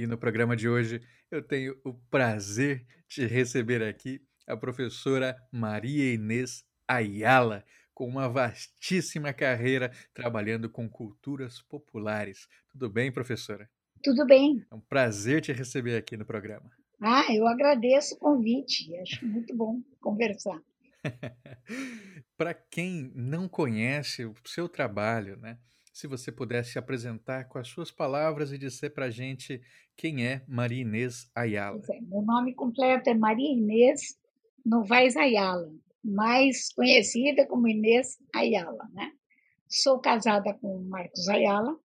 E no programa de hoje eu tenho o prazer de receber aqui a professora Maria Inês Ayala, com uma vastíssima carreira trabalhando com culturas populares. Tudo bem, professora? Tudo bem. É um prazer te receber aqui no programa. Ah, eu agradeço o convite. Acho muito bom conversar. Para quem não conhece o seu trabalho, né? Se você pudesse apresentar com as suas palavras e dizer para a gente quem é Maria Inês Ayala. É, meu nome completo é Maria Inês Novaes Ayala, mais conhecida como Inês Ayala. Né? Sou casada com o Marcos Ayala.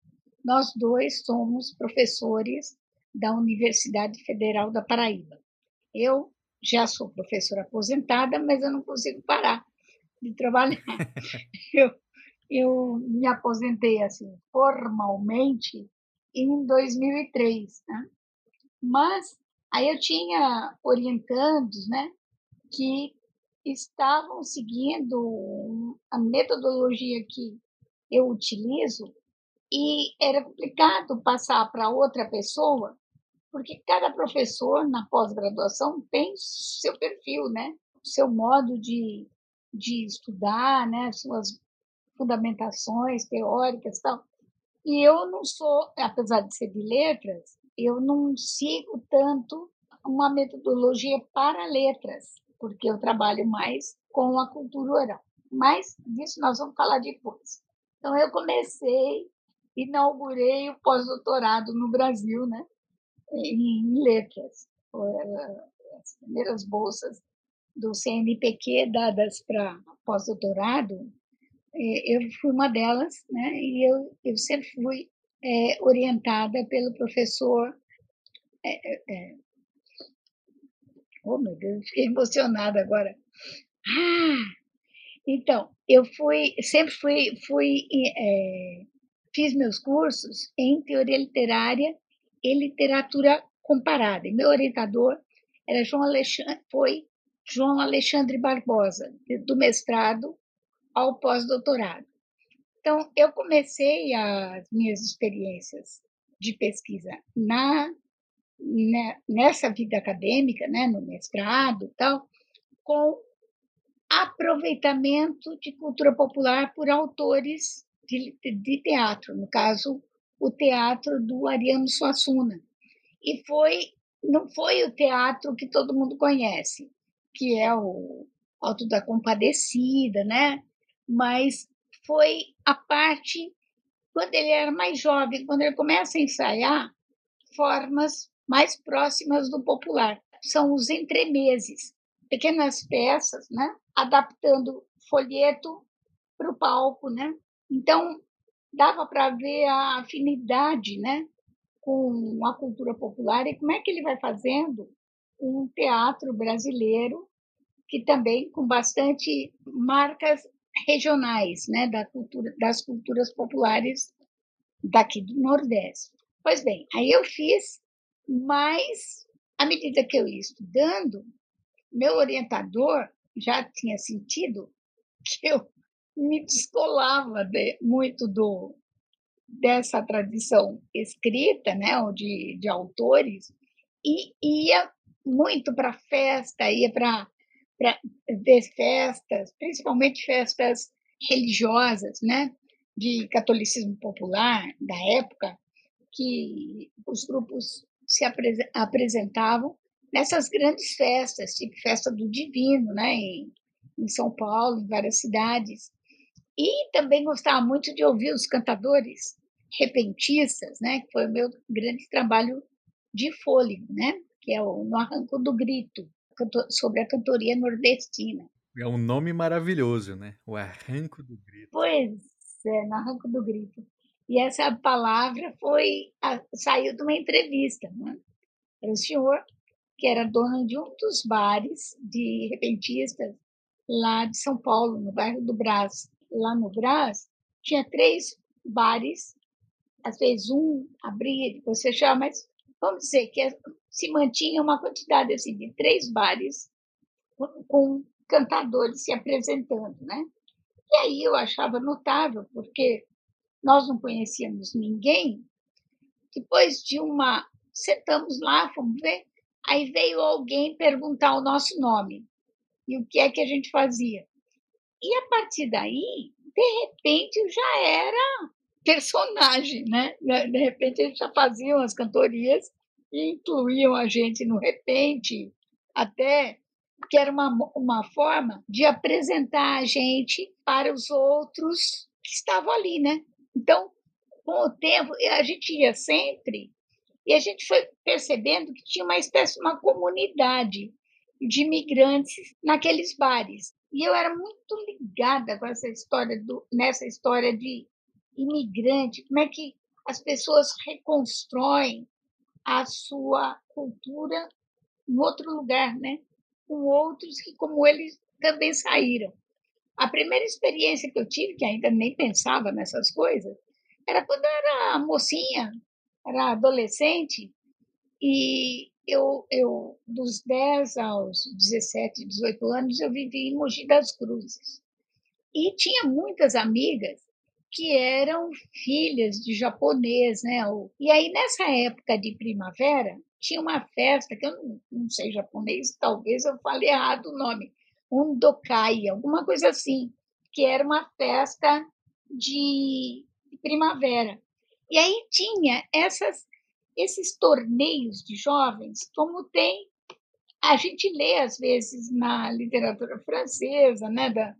Nós dois somos professores da Universidade Federal da Paraíba. Eu já sou professora aposentada, mas eu não consigo parar de trabalhar. eu, eu me aposentei assim formalmente em 2003, né? Mas aí eu tinha orientandos, né, que estavam seguindo a metodologia que eu utilizo e era complicado passar para outra pessoa, porque cada professor na pós-graduação tem seu perfil, né? Seu modo de, de estudar, né? Suas fundamentações teóricas e tal. E eu não sou, apesar de ser de letras, eu não sigo tanto uma metodologia para letras, porque eu trabalho mais com a cultura oral. Mas disso nós vamos falar depois. Então eu comecei, inaugurei o pós-doutorado no Brasil, né, em letras. As primeiras bolsas do CNPq dadas para pós-doutorado eu fui uma delas, né? E eu, eu sempre fui é, orientada pelo professor. É, é, é oh, meu Deus, fiquei emocionada agora. Ah! Então, eu fui, sempre fui, fui é, fiz meus cursos em teoria literária e literatura comparada. E meu orientador era João Alexandre, foi João Alexandre Barbosa, do mestrado ao pós-doutorado. Então, eu comecei as minhas experiências de pesquisa na, na nessa vida acadêmica, né, no mestrado e tal, com aproveitamento de cultura popular por autores de, de teatro, no caso, o teatro do Ariano Suassuna. E foi não foi o teatro que todo mundo conhece, que é o Alto da Compadecida, né? Mas foi a parte quando ele era mais jovem, quando ele começa a ensaiar formas mais próximas do popular. São os entremeses, pequenas peças, né? adaptando folheto para o palco. Né? Então, dava para ver a afinidade né? com a cultura popular e como é que ele vai fazendo um teatro brasileiro que também com bastante marcas regionais, né, da cultura, das culturas populares daqui do Nordeste. Pois bem, aí eu fiz, mas à medida que eu ia estudando, meu orientador já tinha sentido que eu me descolava de, muito do dessa tradição escrita, né, ou de, de autores, e ia muito para festa, ia para para ver festas, principalmente festas religiosas, né, de catolicismo popular da época, que os grupos se apresentavam nessas grandes festas, tipo festa do Divino, né, em, em São Paulo, em várias cidades. E também gostava muito de ouvir os cantadores repentistas, né, que foi o meu grande trabalho de fôlego, né, que é o No Arranco do Grito sobre a cantoria nordestina. É um nome maravilhoso, né? O Arranco do Grito. Pois é, no Arranco do Grito. E essa palavra foi saiu de uma entrevista. Né? Era o senhor que era dona de um dos bares de repentistas lá de São Paulo, no bairro do Brás. Lá no Brás, tinha três bares, às vezes um abria, depois fechava, mas vamos dizer que se mantinha uma quantidade assim, de três bares com cantadores se apresentando, né? E aí eu achava notável, porque nós não conhecíamos ninguém. Depois de uma. Sentamos lá, fomos ver. Aí veio alguém perguntar o nosso nome e o que é que a gente fazia. E a partir daí, de repente, eu já era personagem, né? De repente, gente já fazia as cantorias incluíam a gente no repente, até que era uma, uma forma de apresentar a gente para os outros que estavam ali, né? Então, com o tempo, a gente ia sempre e a gente foi percebendo que tinha uma espécie, uma comunidade de imigrantes naqueles bares. E eu era muito ligada com essa história do, nessa história de imigrante, como é que as pessoas reconstroem a sua cultura em outro lugar, né? Com outros que, como eles, também saíram. A primeira experiência que eu tive, que ainda nem pensava nessas coisas, era quando eu era mocinha, era adolescente, e eu, eu dos 10 aos 17, 18 anos, eu vivi em Mogi das Cruzes. E tinha muitas amigas que eram filhas de japonês, né? E aí, nessa época de primavera, tinha uma festa, que eu não, não sei japonês, talvez eu fale errado o nome, Undokai, alguma coisa assim, que era uma festa de primavera. E aí tinha essas, esses torneios de jovens, como tem, a gente lê às vezes na literatura francesa, né, da,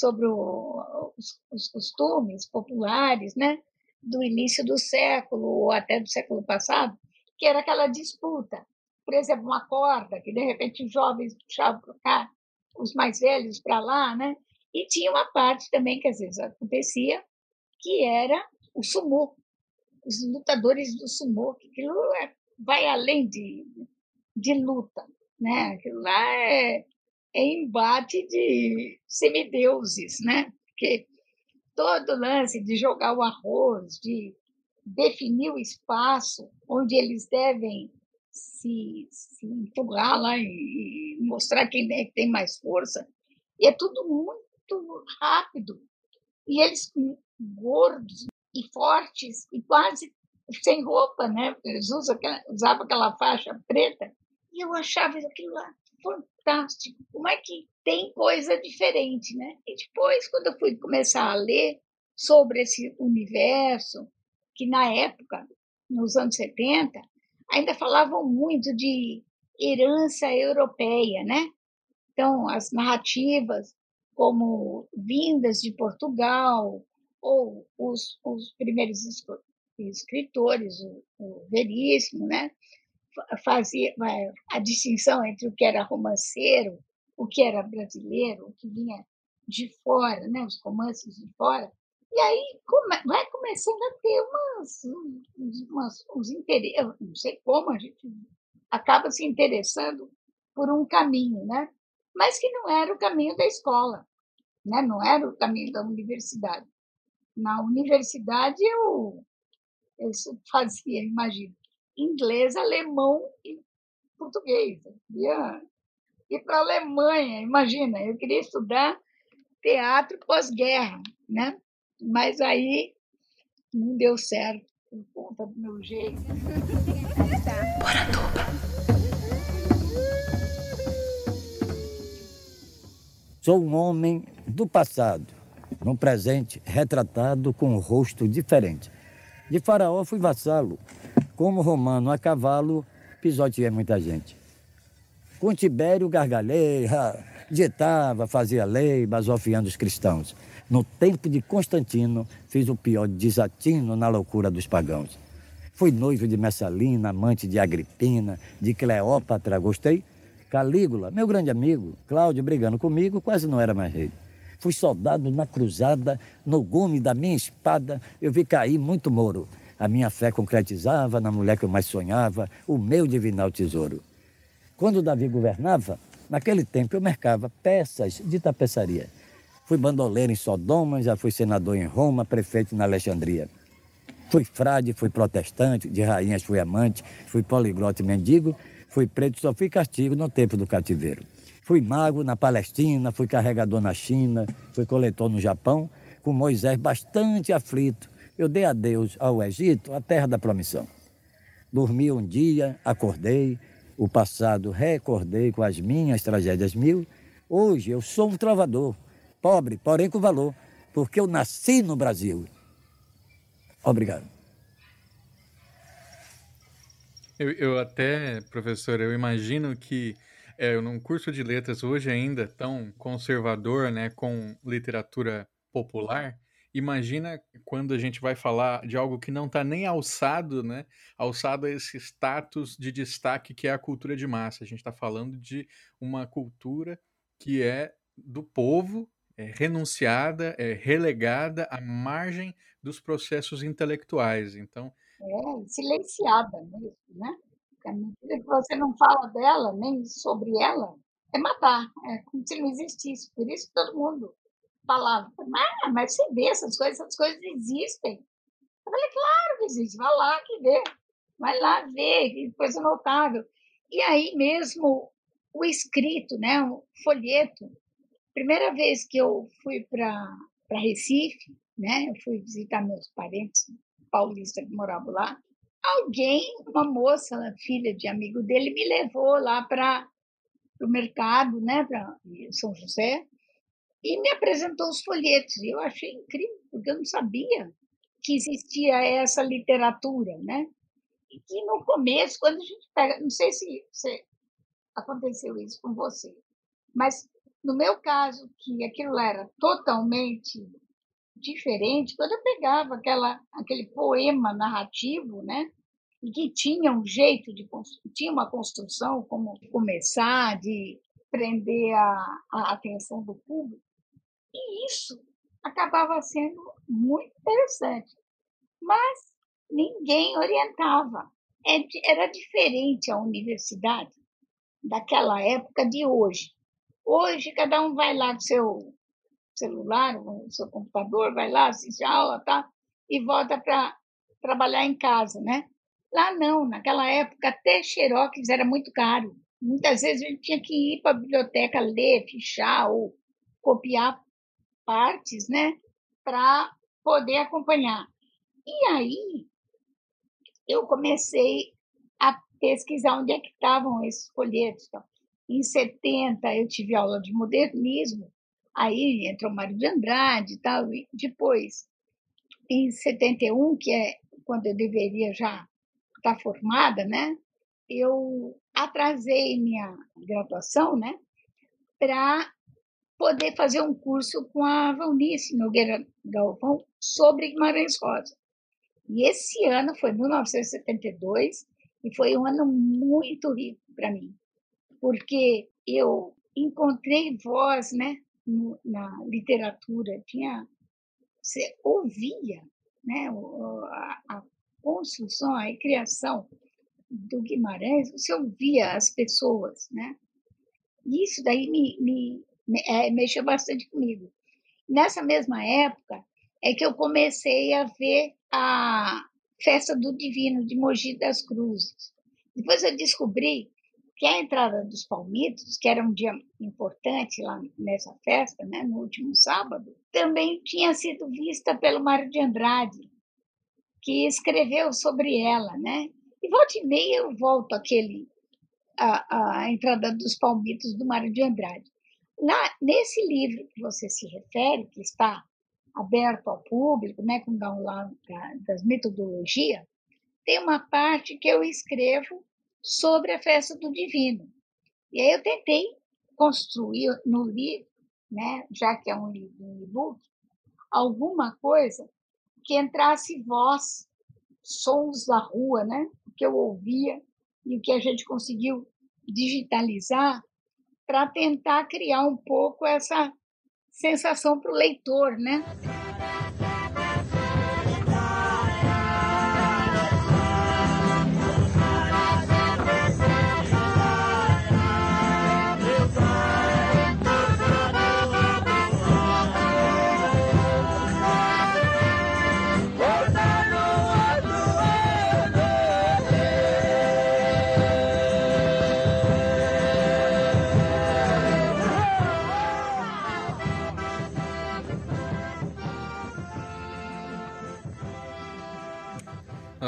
sobre o, os, os, costumes populares, né, do início do século ou até do século passado, que era aquela disputa. Por exemplo, uma corda, que de repente os jovens puxavam para cá, os mais velhos para lá, né? E tinha uma parte também que às vezes acontecia, que era o sumô, os lutadores do sumô, que aquilo é, vai além de, de luta, né? Aquilo lá é, é embate de semideuses, né? Porque todo lance de jogar o arroz, de definir o espaço onde eles devem se, se empurrar lá e, mostrar quem é que tem mais força. E é tudo muito rápido. E eles gordos, e fortes e quase sem roupa, né? Eles usam aquela, usavam aquela faixa preta. E eu achava aquilo lá fantástico. Como é que tem coisa diferente, né? E depois, quando eu fui começar a ler sobre esse universo, que na época, nos anos 70, ainda falavam muito de herança europeia, né? Então, as narrativas como vindas de Portugal, ou os, os primeiros escritores, o, o Veríssimo, né? Fazia a distinção entre o que era romanceiro, o que era brasileiro, o que vinha de fora, né? os romances de fora. E aí come, vai começando a ter umas, umas, uns interesses, não sei como a gente acaba se interessando por um caminho, né? mas que não era o caminho da escola, né? não era o caminho da universidade na universidade eu, eu fazia, imagina, inglês, alemão e português. Ir para a Alemanha, imagina, eu queria estudar teatro pós-guerra, né? Mas aí não deu certo por conta do meu jeito. Sou um homem do passado num presente retratado com um rosto diferente. De faraó fui vassalo, como romano a cavalo, pisoteei muita gente. Com Tibério gargalhei, ditava, fazia lei, basofiando os cristãos. No tempo de Constantino, fiz o pior desatino na loucura dos pagãos. Fui noivo de Messalina, amante de Agripina, de Cleópatra, gostei. Calígula, meu grande amigo, Cláudio brigando comigo, quase não era mais rei. Fui soldado na cruzada, no gume da minha espada, eu vi cair muito moro. A minha fé concretizava na mulher que eu mais sonhava, o meu divinal tesouro. Quando Davi governava, naquele tempo eu mercava peças de tapeçaria. Fui bandoleiro em Sodoma, já fui senador em Roma, prefeito na Alexandria. Fui frade, fui protestante, de rainhas fui amante, fui poliglota e mendigo, fui preto, só fui castigo no tempo do cativeiro. Fui mago na Palestina, fui carregador na China, fui coletor no Japão, com Moisés bastante aflito. Eu dei adeus ao Egito, a terra da promissão. Dormi um dia, acordei, o passado recordei com as minhas tragédias mil. Hoje eu sou um trovador, pobre, porém com valor, porque eu nasci no Brasil. Obrigado. Eu, eu até, professor, eu imagino que é, num curso de letras hoje ainda tão conservador, né, com literatura popular, imagina quando a gente vai falar de algo que não está nem alçado, né, alçado a esse status de destaque que é a cultura de massa. A gente está falando de uma cultura que é do povo, é renunciada, é relegada à margem dos processos intelectuais. Então, É, silenciada mesmo, né? Porque à medida que você não fala dela, nem sobre ela, é matar, é como se não existisse. Por isso todo mundo falava, ah, mas você vê essas coisas, essas coisas existem. Eu falei, claro que existe, vai lá que vê, vai lá ver, que coisa notável. E aí mesmo o escrito, né, o folheto. Primeira vez que eu fui para Recife, né, eu fui visitar meus parentes paulistas que moravam lá. Alguém, uma moça, filha de amigo dele, me levou lá para o mercado, né, para São José, e me apresentou os folhetos. E eu achei incrível, porque eu não sabia que existia essa literatura, né? E que no começo, quando a gente pega, não sei se, se aconteceu isso com você, mas no meu caso, que aquilo era totalmente diferente, quando eu pegava aquela, aquele poema narrativo, né? E que tinha um jeito de tinha uma construção como começar, de prender a, a atenção do público, e isso acabava sendo muito interessante. Mas ninguém orientava. É era diferente a universidade daquela época de hoje. Hoje, cada um vai lá com seu celular, o seu computador, vai lá, assiste a aula, tá? E volta para trabalhar em casa, né? Lá não, naquela época até xerox era muito caro. Muitas vezes a gente tinha que ir para a biblioteca ler, fichar ou copiar partes, né? Para poder acompanhar. E aí eu comecei a pesquisar onde é que estavam esses folhetos. Então, em 70 eu tive aula de modernismo, aí entrou Mário de Andrade e tal, e depois, em 71, que é quando eu deveria já estar formada, né, eu atrasei minha graduação, né, para poder fazer um curso com a Valnice Nogueira Galvão sobre Guimarães Rosa. E esse ano foi 1972 e foi um ano muito rico para mim, porque eu encontrei voz, né, na literatura, tinha você ouvia, né, a, a construção, a criação do Guimarães, você ouvia as pessoas, né? E isso daí me, me, é, mexeu bastante comigo. Nessa mesma época é que eu comecei a ver a Festa do Divino de Mogi das Cruzes. Depois eu descobri que a entrada dos palmitos, que era um dia importante lá nessa festa, né, no último sábado, também tinha sido vista pelo Mário de Andrade, que escreveu sobre ela, né? E volta e meia eu volto aquele a, a entrada dos palmitos do Mário de Andrade. Nesse livro que você se refere, que está aberto ao público, né, com download das metodologias, tem uma parte que eu escrevo sobre a festa do divino. E aí eu tentei construir no livro, né, já que é um e-book, alguma coisa que entrasse voz, sons da rua, né, que eu ouvia e o que a gente conseguiu digitalizar para tentar criar um pouco essa sensação para o leitor, né?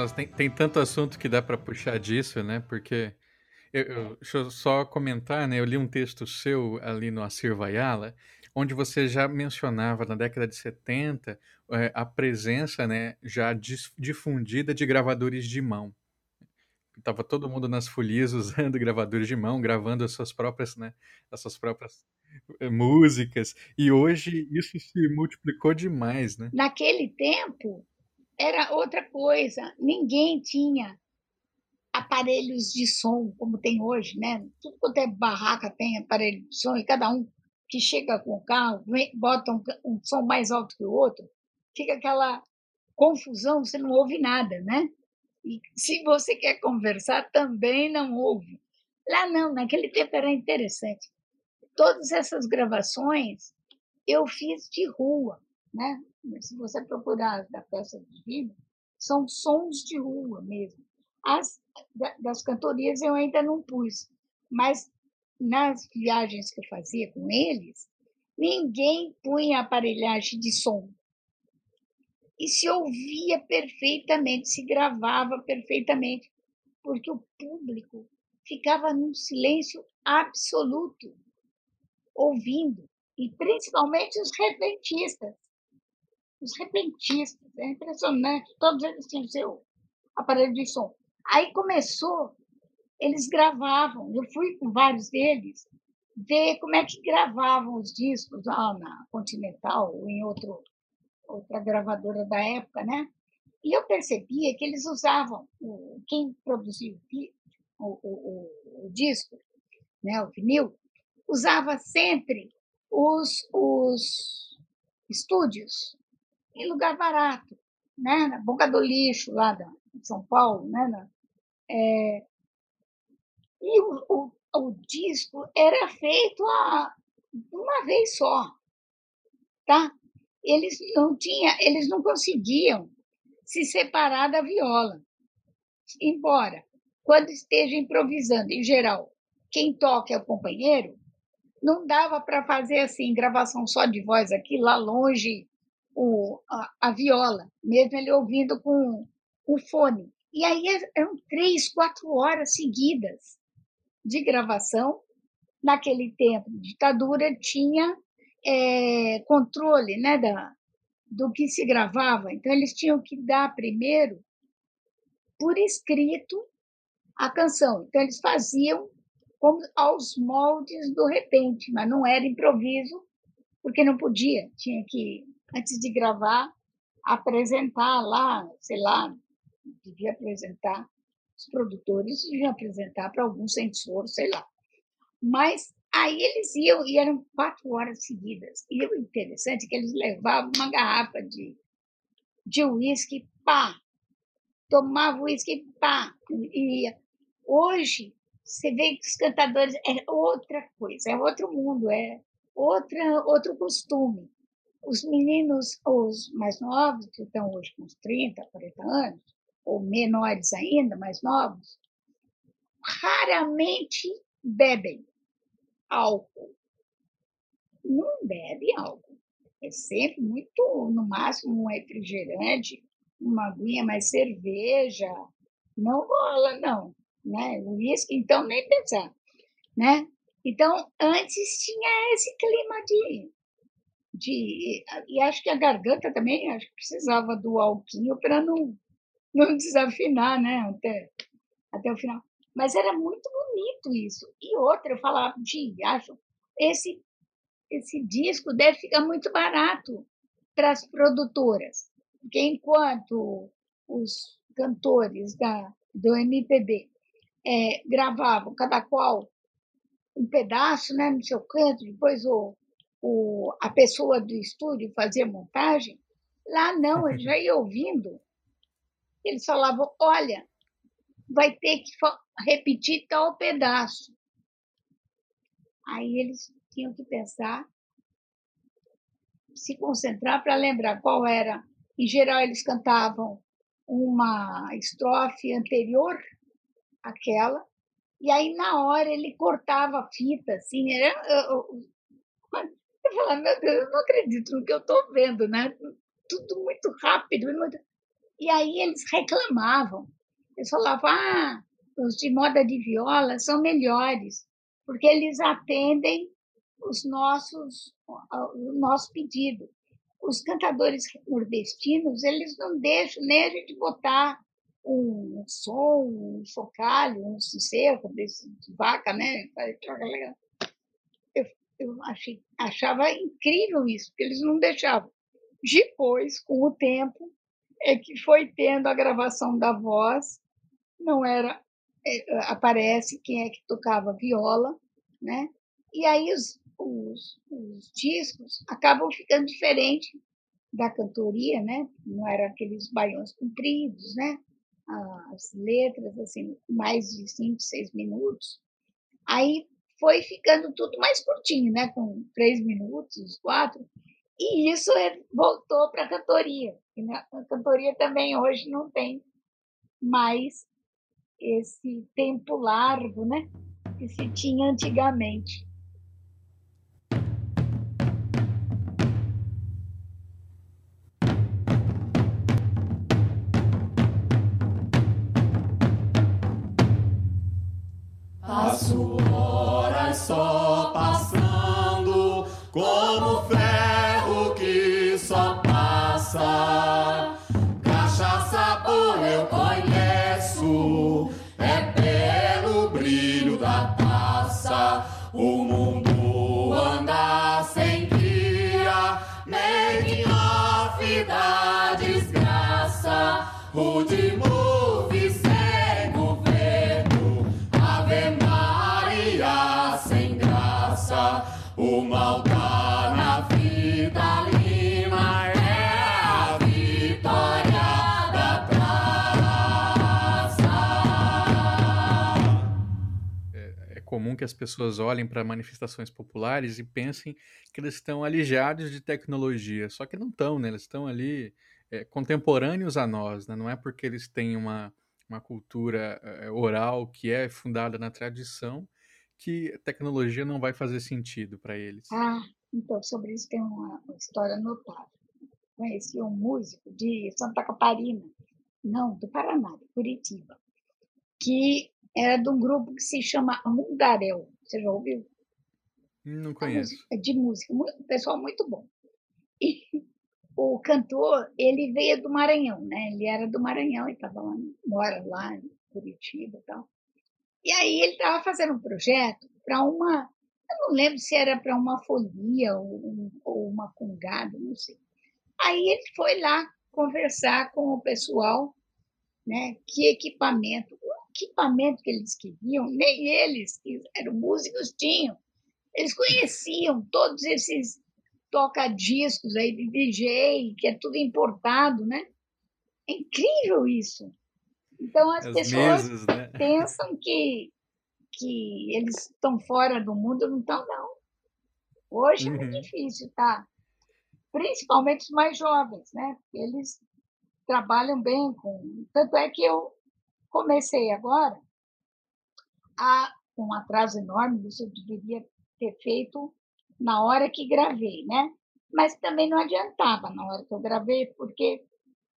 Nossa, tem, tem tanto assunto que dá para puxar disso, né? Porque eu, eu, deixa eu só comentar, né? Eu li um texto seu ali no Assir Vaiala, onde você já mencionava na década de 70 é, a presença, né, já difundida de gravadores de mão. Tava todo mundo nas folias usando gravadores de mão, gravando as suas próprias, né, as suas próprias eh, músicas. E hoje isso se multiplicou demais, né? Naquele tempo era outra coisa. Ninguém tinha aparelhos de som como tem hoje, né? Tudo quanto é barraca tem aparelho de som e cada um que chega com o carro bota um, um som mais alto que o outro, fica aquela confusão, você não ouve nada, né? E se você quer conversar, também não ouve. Lá não, naquele tempo era interessante. Todas essas gravações eu fiz de rua, né? Se você procurar da peça divina, são sons de rua mesmo. As das cantorias eu ainda não pus, mas nas viagens que eu fazia com eles, ninguém punha aparelhagem de som e se ouvia perfeitamente, se gravava perfeitamente, porque o público ficava num silêncio absoluto, ouvindo, e principalmente os repentistas. Os repentistas, é impressionante, todos eles tinham seu aparelho de som. Aí começou, eles gravavam, eu fui com vários deles ver como é que gravavam os discos lá na Continental ou em outro outra gravadora da época, né? E eu percebia que eles usavam, quem produziu o, o, o, o disco, né, o vinil, usava sempre os, os estúdios em lugar barato, né, na boca do lixo lá da, de São Paulo, né, na, é, e o, o, o, disco era feito a, uma vez só, tá? eles não tinha, eles não conseguiam se separar da viola. Embora, quando esteja improvisando, em geral, quem toca é o companheiro, não dava para fazer assim, gravação só de voz aqui, lá longe, o, a, a viola, mesmo ele ouvindo com o fone. E aí eram três, quatro horas seguidas de gravação. Naquele tempo ditadura, tinha é, controle né, da, do que se gravava. Então, eles tinham que dar primeiro, por escrito, a canção. Então, eles faziam como aos moldes do repente, mas não era improviso, porque não podia. Tinha que, antes de gravar, apresentar lá, sei lá, devia apresentar, os produtores deviam apresentar para algum censor, sei lá. Mas Aí eles iam, e eram quatro horas seguidas. E o interessante é que eles levavam uma garrafa de, de uísque, pá, tomavam uísque, pá. E hoje, você vê que os cantadores é outra coisa, é outro mundo, é outra, outro costume. Os meninos, os mais novos, que estão hoje com uns 30, 40 anos, ou menores ainda, mais novos, raramente bebem álcool. Não bebe álcool. É sempre muito, no máximo, um refrigerante, uma aguinha, mais cerveja. Não rola, não. Né? Uísque, então, nem pensar. Né? Então, antes tinha esse clima de, de. E acho que a garganta também acho que precisava do alquinho para não, não desafinar né? até, até o final. Mas era muito bonito isso. E outra, eu falava, de acho, esse, esse disco deve ficar muito barato para as produtoras. Porque enquanto os cantores da, do MPB é, gravavam cada qual um pedaço né, no seu canto, depois o, o, a pessoa do estúdio fazia montagem, lá não, eu já ia ouvindo. Eles falavam: olha, vai ter que repetir tal pedaço. Aí eles tinham que pensar, se concentrar para lembrar qual era. Em geral, eles cantavam uma estrofe anterior àquela, e aí na hora ele cortava a fita, assim, era, eu, falava, meu Deus, eu não acredito no que eu estou vendo, né? Tudo muito rápido. E aí eles reclamavam. Eles falavam, ah, os de moda de viola são melhores, porque eles atendem os nossos, o nosso pedido. Os cantadores nordestinos, eles não deixam nem a gente botar um som, um chocalho, um sossego de vaca, né? Eu, eu achei, achava incrível isso, porque eles não deixavam. Depois, com o tempo, é que foi tendo a gravação da voz, não era é, aparece quem é que tocava viola, né? E aí os, os, os discos acabam ficando diferente da cantoria, né? Não eram aqueles baiões compridos, né? As letras assim mais de cinco, seis minutos. Aí foi ficando tudo mais curtinho, né? Com três minutos, quatro. E isso voltou para a cantoria. A cantoria também hoje não tem mais esse tempo largo, né? Que se tinha antigamente. Comum que as pessoas olhem para manifestações populares e pensem que eles estão alijados de tecnologia, só que não estão, né? Eles estão ali é, contemporâneos a nós, né? Não é porque eles têm uma, uma cultura é, oral que é fundada na tradição que tecnologia não vai fazer sentido para eles. Ah, então, sobre isso tem uma, história notável. Conheci um músico de Santa Catarina, não, do Paraná, de Curitiba, que era de um grupo que se chama Mundaréu. Você já ouviu? Não conheço. música- de música, mu- um pessoal muito bom. E o cantor, ele veio do Maranhão, né? Ele era do Maranhão e estava lá, mora lá em Curitiba e tal. E aí ele estava fazendo um projeto para uma, eu não lembro se era para uma folia ou, ou uma congada, não sei. Aí ele foi lá conversar com o pessoal, né? Que equipamento, equipamento que eles queriam, nem eles, que eram músicos, tinham. Eles conheciam todos esses toca-discos aí de DJ, que é tudo importado, né? É incrível isso. Então as, As pessoas mesas, né? pensam que, que eles estão fora do mundo, não estão, não. Hoje é muito Uhum. difícil, tá? Principalmente os mais jovens, né? Eles trabalham bem com. Tanto é que eu comecei agora a um atraso enorme, isso eu deveria ter feito na hora que gravei, né? Mas também não adiantava na hora que eu gravei, porque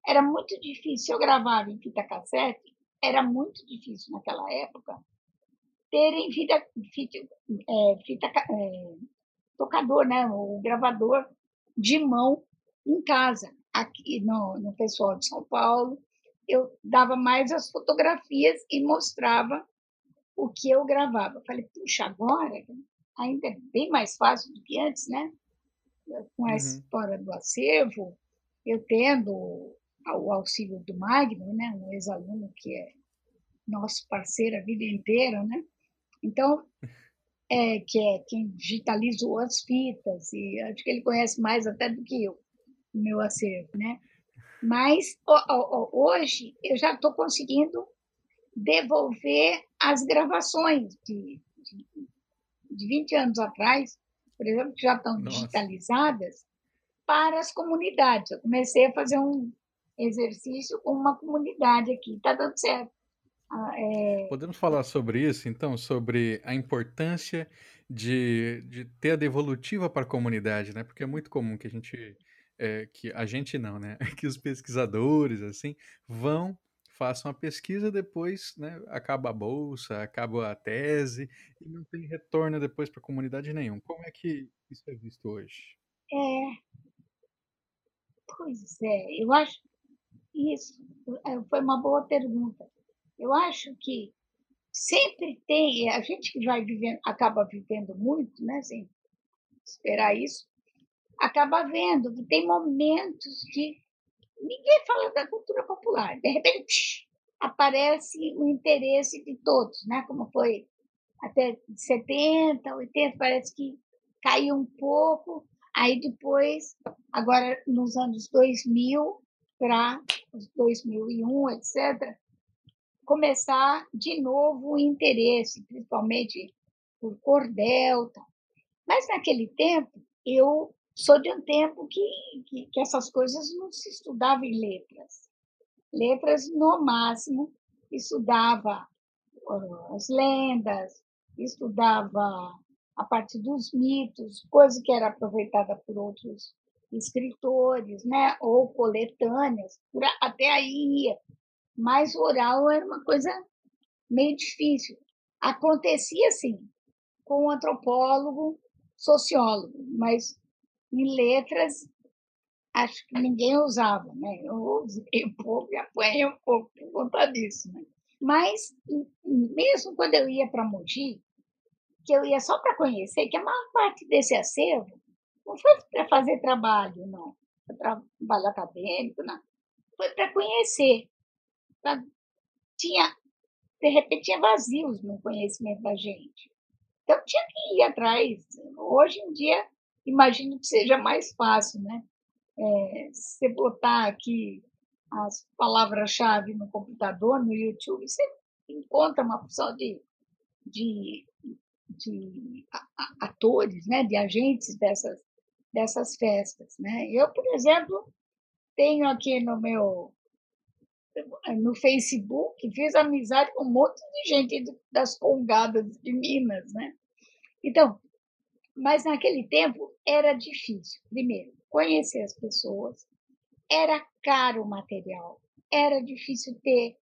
era muito difícil. Eu gravava em fita cassete, era muito difícil naquela época terem fita, fita, é, fita é, tocador, né? O gravador de mão em casa. Aqui no, no pessoal de São Paulo, eu dava mais as fotografias e mostrava o que eu gravava. Falei, puxa, agora ainda é bem mais fácil do que antes, né? Com a Uhum. história do acervo, eu tendo o auxílio do Magno, né? Um ex-aluno que é nosso parceiro a vida inteira, né? Então, é, que é quem digitalizou as fitas, e acho que ele conhece mais até do que eu, o meu acervo, né? Mas hoje eu já estou conseguindo devolver as gravações de, de, de 20 anos atrás, por exemplo, que já estão Nossa. digitalizadas, para as comunidades. Eu comecei a fazer um exercício com uma comunidade aqui, está dando certo. Ah, é, Podemos falar sobre isso, então, sobre a importância de, de ter a devolutiva para a comunidade, né? Porque é muito comum que a gente é, que a gente não, né? Que os pesquisadores, assim, vão, façam a pesquisa, depois, né, acaba a bolsa, acaba a tese, e não tem retorno depois para a comunidade nenhum. Como é que isso é visto hoje? É, pois é, eu acho isso é, foi uma boa pergunta. Eu acho que sempre tem, a gente que vai vivendo, acaba vivendo muito, né, sem esperar isso, acaba vendo que tem momentos que ninguém fala da cultura popular. De repente, aparece o interesse de todos, né? como foi até 70, 80, parece que caiu um pouco. Aí depois, agora nos anos 2000 para 2001, etc., começar de novo o interesse, principalmente por cordel. Mas naquele tempo, eu sou de um tempo que, que, que essas coisas não se estudavam em letras. Letras, no máximo, estudava as lendas, estudava a parte dos mitos, coisa que era aproveitada por outros escritores, né? ou coletâneas, até aí ia mas oral era uma coisa meio difícil. Acontecia sim, com um antropólogo, sociólogo, mas em letras acho que ninguém usava, né? Eu usei um pouco e apanhei um pouco por conta disso, né? Mas mesmo quando eu ia para Mogi, que eu ia só para conhecer, que a maior parte desse acervo não foi para fazer trabalho, não, para trabalho acadêmico, não. Foi para conhecer tinha, de repente, tinha vazios no conhecimento da gente. Então, tinha que ir atrás. Hoje em dia, imagino que seja mais fácil, né? É, você botar aqui as palavras-chave no computador, no YouTube, você encontra uma opção de, de, de atores, né? de agentes dessas, dessas festas. Né? Eu, por exemplo, tenho aqui no meu no Facebook, fiz amizade com um monte de gente das congadas de Minas, né? Então, mas naquele tempo era difícil. Primeiro, conhecer as pessoas, era caro o material, era difícil ter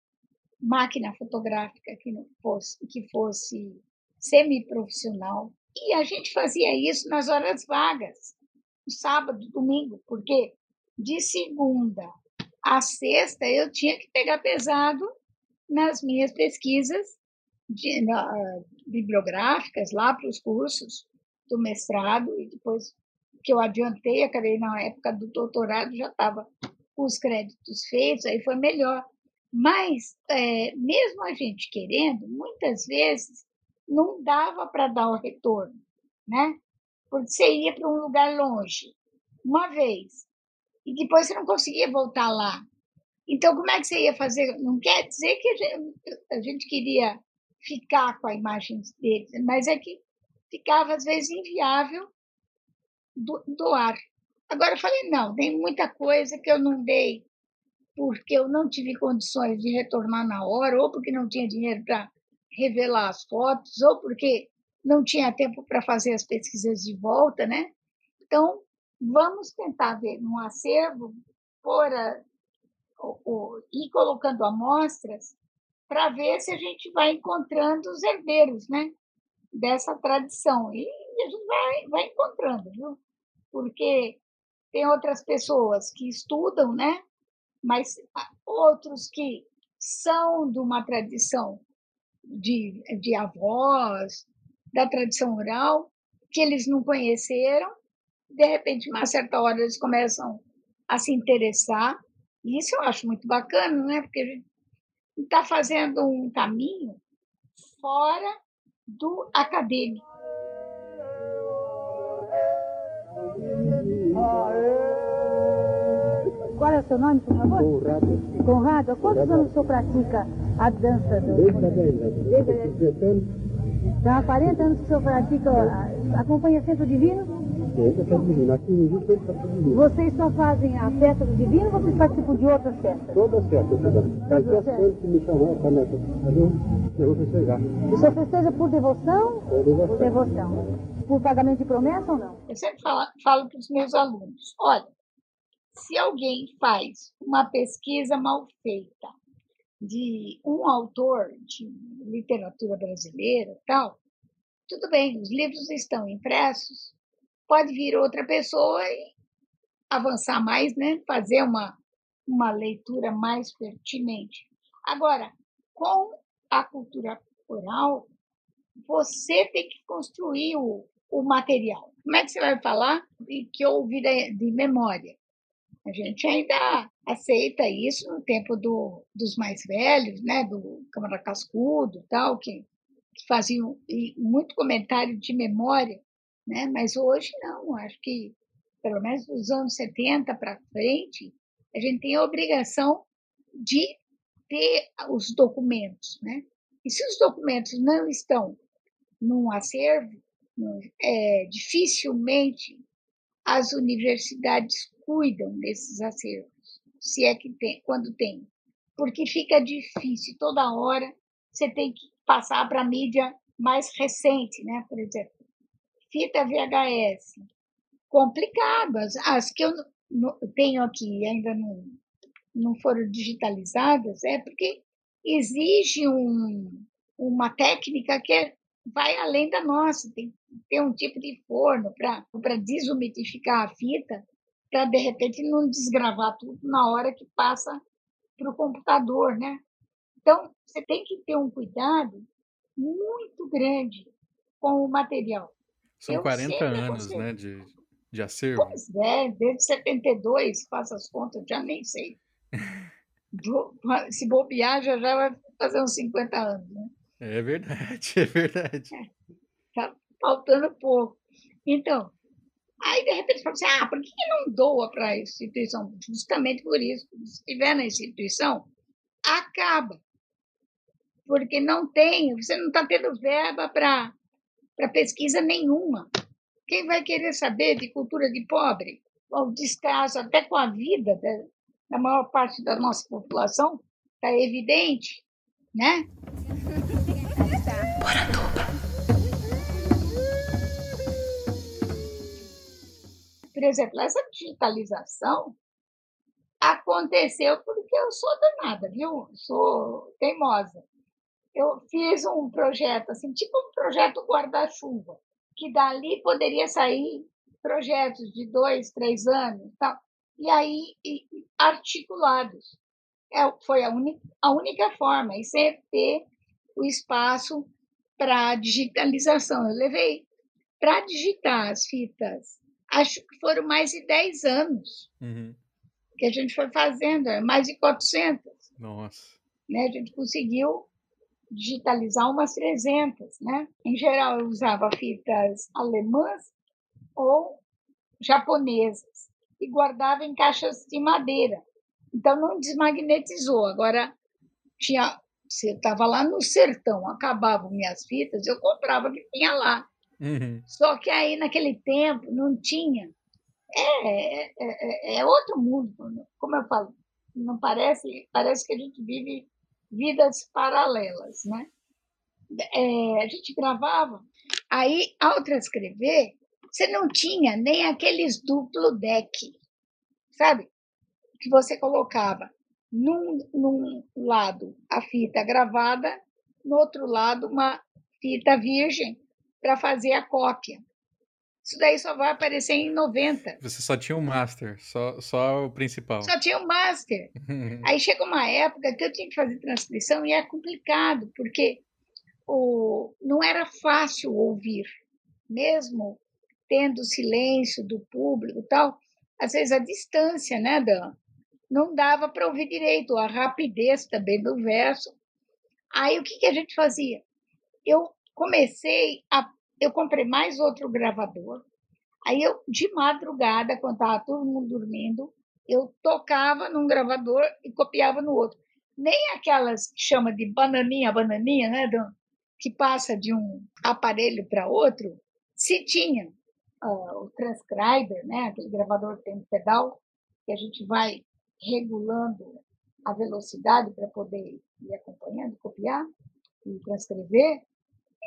máquina fotográfica que não fosse que fosse semi-profissional. E a gente fazia isso nas horas vagas, no sábado, domingo, porque de segunda a sexta eu tinha que pegar pesado nas minhas pesquisas de, na, bibliográficas lá para os cursos do mestrado e depois que eu adiantei, acabei na época do doutorado, já estava com os créditos feitos, aí foi melhor. Mas, é, mesmo a gente querendo, muitas vezes não dava para dar o retorno, né? Porque você ia para um lugar longe, uma vez, e depois você não conseguia voltar lá. Então, como é que você ia fazer? Não quer dizer que a gente, a gente queria ficar com a imagem deles, mas é que ficava, às vezes, inviável do, doar. Agora, eu falei, não, tem muita coisa que eu não dei porque eu não tive condições de retornar na hora, ou porque não tinha dinheiro para revelar as fotos, ou porque não tinha tempo para fazer as pesquisas de volta, né? Então, vamos tentar ver no acervo, por a, o, o, ir colocando amostras para ver se a gente vai encontrando os herdeiros né, dessa tradição. E a gente vai, vai encontrando, viu? Porque tem outras pessoas que estudam, né? Mas outros que são de uma tradição de, de avós, da tradição oral, que eles não conheceram de repente, uma certa hora, eles começam a se interessar. E isso eu acho muito bacana, né? Porque a gente está fazendo um caminho fora do acadêmico. Qual é o seu nome, por favor? Conrado. Conrado, há quantos anos o senhor pratica a dança? Do... Desde a Desde a Então, há 40 anos que o senhor pratica, acompanha Centro Divino? Divino. Aqui em Rio sempre divino. Vocês só fazem a festa do divino ou vocês participam de outras festas? Todas as festas, Qualquer santo que me chamou para nessa eu, eu vou festejar. O senhor festeja por devoção? Por devoção. Por devoção. Por pagamento de promessa ou não? Eu sempre falo, falo para os meus alunos, olha, Se alguém faz uma pesquisa mal feita de um autor de literatura brasileira, tal, tudo bem, os livros estão impressos, pode vir outra pessoa e avançar mais, né? fazer uma, uma leitura mais pertinente. Agora, com a cultura oral, você tem que construir o, o material. Como é que você vai falar que ouvi de, de memória? A gente ainda aceita isso no tempo do, dos mais velhos, né, do Câmara Cascudo, tal, que, que faziam muito comentário de memória, né? Mas hoje não, acho que pelo menos dos anos 70 para frente, a gente tem a obrigação de ter os documentos, né? E se os documentos não estão num acervo, é, dificilmente as universidades cuidam desses acervos, se é que tem, quando tem, porque fica difícil toda hora você tem que passar para a mídia mais recente, né? Por exemplo, fita VHS, complicado. As, as que eu tenho aqui ainda não, não foram digitalizadas é porque exige um, uma técnica que é, vai além da nossa. Tem que ter um tipo de forno para desumidificar a fita, para de repente não desgravar tudo na hora que passa para o computador, né? Então, você tem que ter um cuidado muito grande com o material. São eu 40 anos, né, de, de acervo. Pois é, desde 72, faça as contas, já nem sei. Se bobear, já, já vai fazer uns 50 anos, né? É verdade, é verdade. É, tá faltando pouco. Então, aí de repente fala assim, ah, por que não doa para a instituição? Justamente por isso, se estiver na instituição, acaba. Porque não tem, você não está tendo verba para pesquisa nenhuma. Quem vai querer saber de cultura de pobre? O descaso até com a vida da, da maior parte da nossa população está evidente, né? Por exemplo, essa digitalização aconteceu porque eu sou danada, viu? Sou teimosa. Eu fiz um projeto, assim, tipo um projeto guarda-chuva que dali poderia sair projetos de dois, três anos, tal, e aí e, articulados. É, foi a, uni, a única forma, e sem ter o espaço para digitalização. Eu levei para digitar as fitas, acho que foram mais de 10 anos uhum. que a gente foi fazendo, é mais de 400. Nossa. Né? A gente conseguiu digitalizar umas 300, né? Em geral, eu usava fitas alemãs ou japonesas e guardava em caixas de madeira. Então, não desmagnetizou. Agora, tinha, se eu estava lá no sertão, acabavam minhas fitas, eu comprava o que tinha lá. Uhum. Só que aí, naquele tempo, não tinha. É, é, é, é outro mundo. Como eu falo, não parece, parece que a gente vive vidas paralelas, né? É, a gente gravava, aí ao transcrever, você não tinha nem aqueles duplo deck, sabe? Que você colocava num, num lado a fita gravada, no outro lado uma fita virgem para fazer a cópia. Isso daí só vai aparecer em 90. Você só tinha o um master, só, só o principal. Só tinha o um master. Aí chega uma época que eu tinha que fazer transcrição e é complicado, porque o, não era fácil ouvir, mesmo tendo silêncio do público e tal. Às vezes a distância, né, Dan? Não dava para ouvir direito, a rapidez também do verso. Aí o que, que a gente fazia? Eu comecei a eu comprei mais outro gravador. Aí eu, de madrugada, quando estava todo mundo dormindo, eu tocava num gravador e copiava no outro. Nem aquelas que chama de bananinha, bananinha, né, que passa de um aparelho para outro, se tinha uh, o transcriber, né, aquele gravador que tem um pedal, que a gente vai regulando a velocidade para poder ir acompanhando, copiar e transcrever,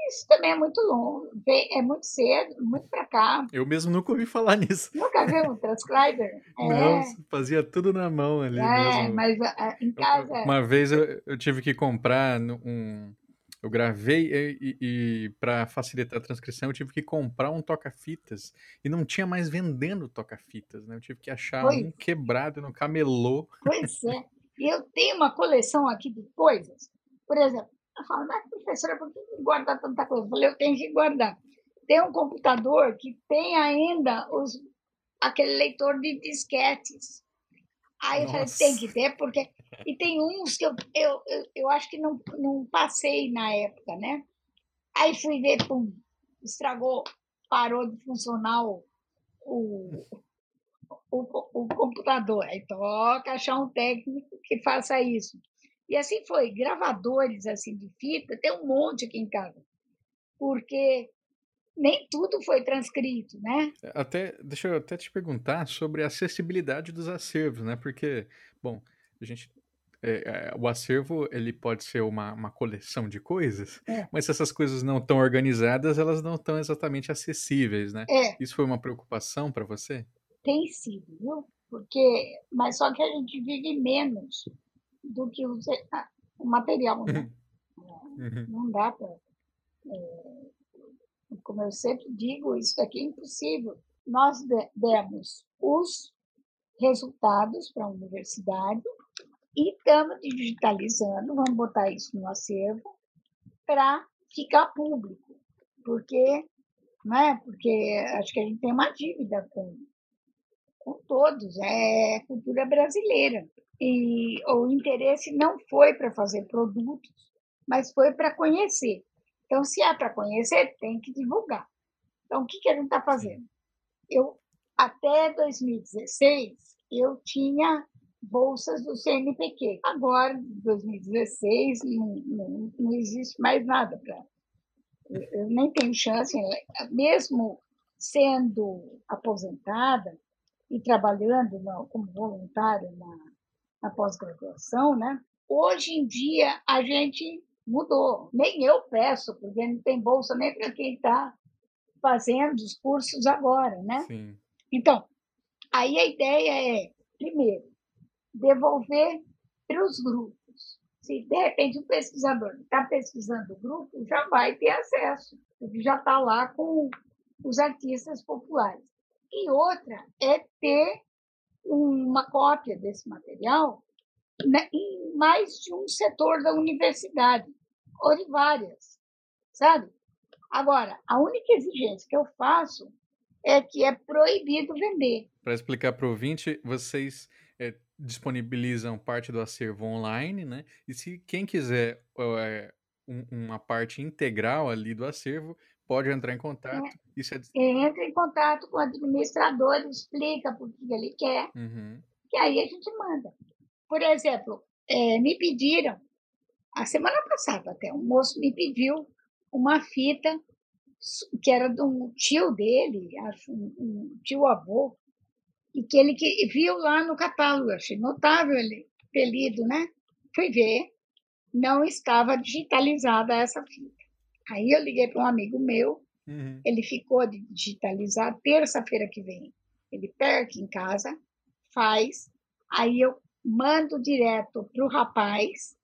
Isso também é muito longo, é muito cedo, muito para cá. Eu mesmo nunca ouvi falar nisso. Nunca viu um transcriber? Não, É, fazia tudo na mão ali é, mesmo. mas ah, em Eu- casa. Uma vez eu, eu tive que comprar um. Eu gravei e, e, e para facilitar a transcrição eu tive que comprar um toca-fitas e não tinha mais vendendo toca-fitas, né? Eu tive que achar Pois. um quebrado no camelô. Pois é. E eu tenho uma coleção aqui de coisas. Por exemplo, eu falo, mas professora, por que que guarda tanta coisa? Eu falei, eu tenho que guardar. Tem um computador que tem ainda os, aquele leitor de disquetes. Aí eu falei, Nossa. tem que ter, porque. E tem uns que eu, eu, eu, eu acho que não, não passei na época, né? Aí fui ver, pum, estragou, parou de funcionar o, o, o, o computador. Aí toca achar um técnico que faça isso. E assim foi, gravadores assim de fita, tem um monte aqui em casa. Porque nem tudo foi transcrito, né? Até, deixa eu até te perguntar sobre a acessibilidade dos acervos, né? Porque, bom, a gente. é, é, o acervo ele pode ser uma, uma coleção de coisas, É. mas se essas coisas não estão organizadas, elas não estão exatamente acessíveis, né? É, Isso foi uma preocupação para você? tem sido, viu? Porque, mas só que a gente vive menos do que o, o material, né? Uhum. Não dá para. como eu sempre digo, isso daqui é impossível. Nós de- demos os resultados para a universidade e estamos digitalizando, vamos botar isso no acervo, para ficar público. Porque, né? porque acho que a gente tem uma dívida com, com todos, é cultura brasileira. E o interesse não foi para fazer produtos, mas foi para conhecer. Então, se é para conhecer, tem que divulgar. Então, o que, que a gente está fazendo? Eu, até 2016, eu tinha bolsas do CNPq. Agora, em 2016, não, não, não existe mais nada para. Eu, eu nem tenho chance, mesmo sendo aposentada e trabalhando na- como voluntária na, na pós-graduação, né? Hoje em dia a gente mudou. Nem eu peço, porque não tem bolsa nem para quem está fazendo os cursos agora, né? Sim. Então, aí a ideia é, primeiro, devolver para os grupos. Se de repente o pesquisador está pesquisando o grupo, já vai ter acesso, porque já está lá com os artistas populares. E outra é ter uma cópia desse material né, em mais de um setor da universidade, ou de várias, sabe? Agora, a única exigência que eu faço é que é proibido vender. Para explicar para o ouvinte, vocês é, disponibilizam parte do acervo online, né? E se quem quiser é, um- uma parte integral ali do acervo, pode entrar em contato. Isso é. Entra em contato com o administrador, explica por que ele quer, Uhum. e aí a gente manda. Por exemplo, eh, me pediram, a semana passada até, um moço me pediu uma fita que era de um tio dele, acho, um, um tio-avô, e que ele que viu lá no catálogo, achei notável ele ter lido, né? Fui ver, não estava digitalizada essa fita. Aí eu liguei para um amigo meu, Uhum. ele ficou de digitalizar terça-feira que vem. Ele pega aqui em casa, faz, aí eu mando direto para o rapaz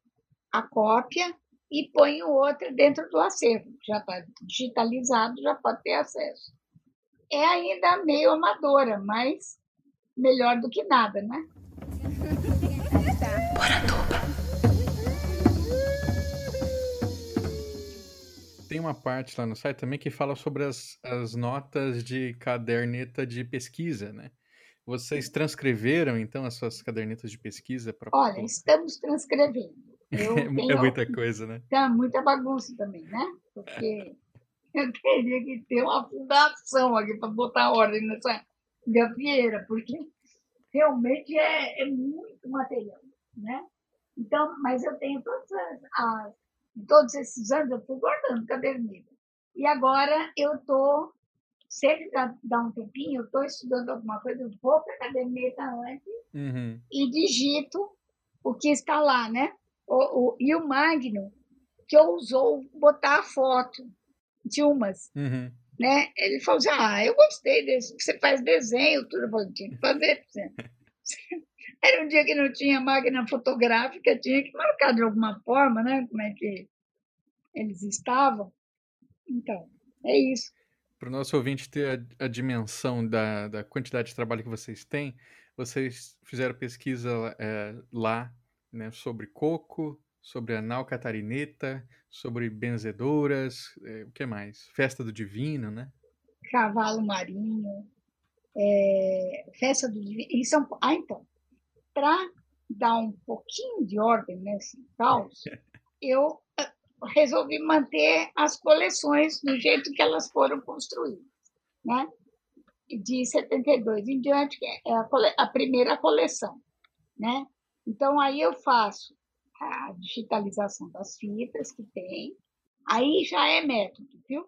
a cópia e ponho outra dentro do acervo. Já está digitalizado, já pode ter acesso. É ainda meio amadora, mas melhor do que nada, né? Tem uma parte lá no site também que fala sobre as, as notas de caderneta de pesquisa, né? Vocês transcreveram, então, as suas cadernetas de pesquisa para Olha, estamos transcrevendo. É, é tenho- muita coisa, né? Tá muita bagunça também, né? Porque eu teria que ter uma fundação aqui para botar ordem nessa gavieira, porque realmente é, é muito material, né? Então, mas eu tenho todas as, as todos esses anos eu fui guardando caderneta. E agora eu estou, sempre dá, dá um tempinho, eu estou estudando alguma coisa, eu vou para a caderneta antes Uhum. e digito o que está lá, né? O, o, e o Magno, que ousou botar a foto. Dilmas. Uhum. Né? Ele falou assim: Ah, eu gostei desse, você faz desenho, tudo. Eu falei, tinha que fazer. Era um dia que não tinha máquina fotográfica, tinha que marcar de alguma forma, né? Como é que eles estavam. Então, é isso. Para o nosso ouvinte ter a, a dimensão da, da, quantidade de trabalho que vocês têm, vocês fizeram pesquisa é, lá né, sobre coco, sobre anal catarineta, sobre benzedoras, é, o que mais? Festa do Divino, né? Cavalo marinho, é, festa do Divino. Em São Ah, então, para dar um pouquinho de ordem nesse caos, eu ah, resolvi manter as coleções do jeito que elas foram construídas, né? De 72 em diante, que é a, a primeira coleção, né? Então, aí eu faço a digitalização das fitas que tem, aí já é método, viu?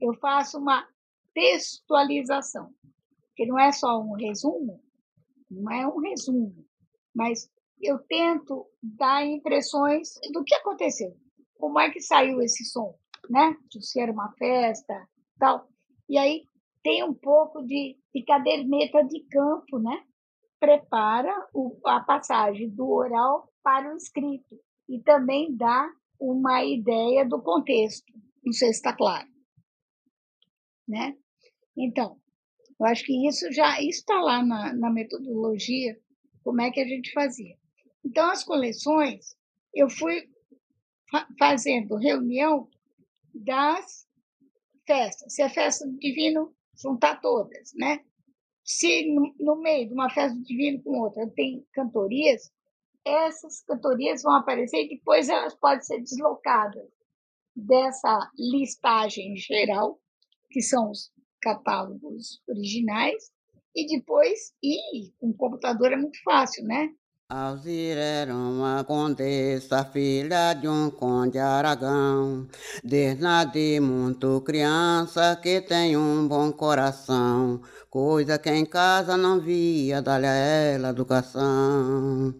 Eu faço uma textualização, que não é só um resumo, não é um resumo, mas eu tento dar impressões do que aconteceu, como é que saiu esse som, né? Se era uma festa, tal. E aí tem um pouco de, de caderneta de campo, né? Prepara o, a passagem do oral para o escrito e também dá uma ideia do contexto. Não sei se está claro. Né? Então, eu acho que isso já está lá na, na metodologia, como é que a gente fazia. Então, as coleções, eu fui fa fazendo reunião das festas. Se a festa do divino, juntar todas, né? Se no, no meio de uma festa do divino com outra tem cantorias, essas cantorias vão aparecer e depois elas podem ser deslocadas dessa listagem geral, que são os catálogos originais, e depois, e com computador é muito fácil, né? Alzira era uma condessa, filha de um conde Aragão, desde muito criança que tem um bom coração, coisa que em casa não via, dar a ela educação.